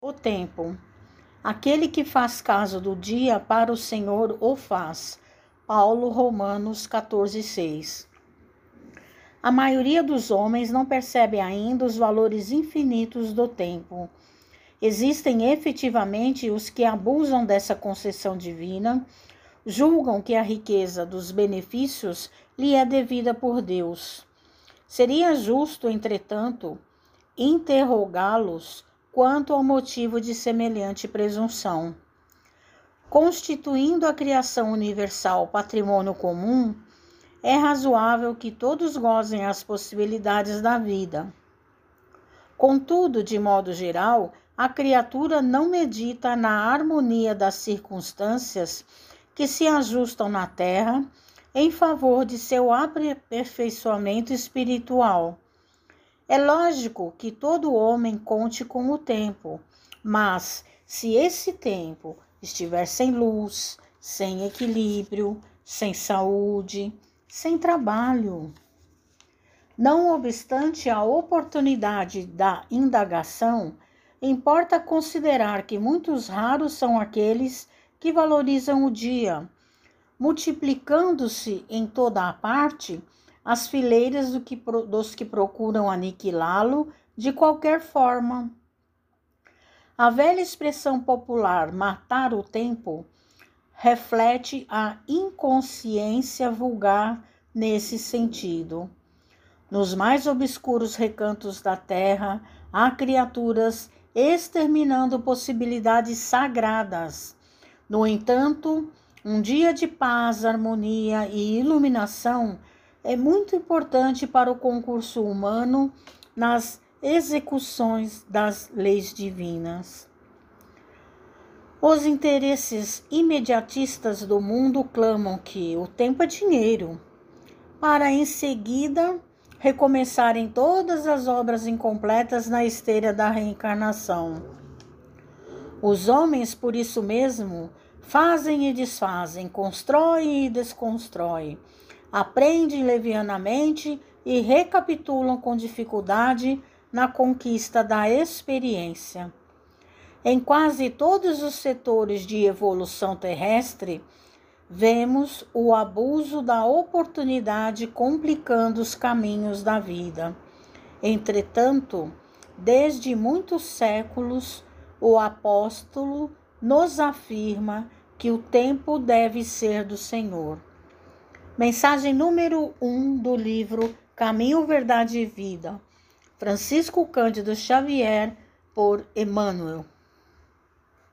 O tempo. Aquele que faz caso do dia para o Senhor o faz. Paulo, Romanos 14, 6. A maioria dos homens não percebe ainda os valores infinitos do tempo. Existem efetivamente os que abusam dessa concessão divina, julgam que a riqueza dos benefícios lhe é devida por Deus. Seria justo, entretanto, interrogá-los quanto ao motivo de semelhante presunção. Constituindo a criação universal patrimônio comum, é razoável que todos gozem as possibilidades da vida. Contudo, de modo geral, a criatura não medita na harmonia das circunstâncias que se ajustam na terra em favor de seu aperfeiçoamento espiritual é lógico que todo homem conte com o tempo, mas se esse tempo estiver sem luz, sem equilíbrio, sem saúde, sem trabalho. Não obstante a oportunidade da indagação, importa considerar que muitos raros são aqueles que valorizam o dia, multiplicando-se em toda a parte as fileiras do que, dos que procuram aniquilá-lo de qualquer forma. A velha expressão popular matar o tempo reflete a inconsciência vulgar nesse sentido. Nos mais obscuros recantos da terra, há criaturas exterminando possibilidades sagradas. No entanto, um dia de paz, harmonia e iluminação é muito importante para o concurso humano nas execuções das leis divinas. Os interesses imediatistas do mundo clamam que o tempo é dinheiro, para em seguida recomeçarem todas as obras incompletas na esteira da reencarnação. Os homens, por isso mesmo, fazem e desfazem, constroem e desconstroem aprendem levianamente e recapitulam com dificuldade na conquista da experiência. Em quase todos os setores de evolução terrestre, vemos o abuso da oportunidade complicando os caminhos da vida. Entretanto, desde muitos séculos, o apóstolo nos afirma que o tempo deve ser do Senhor. Mensagem número 1 um do livro Caminho, Verdade e Vida. Francisco Cândido Xavier, por Emmanuel.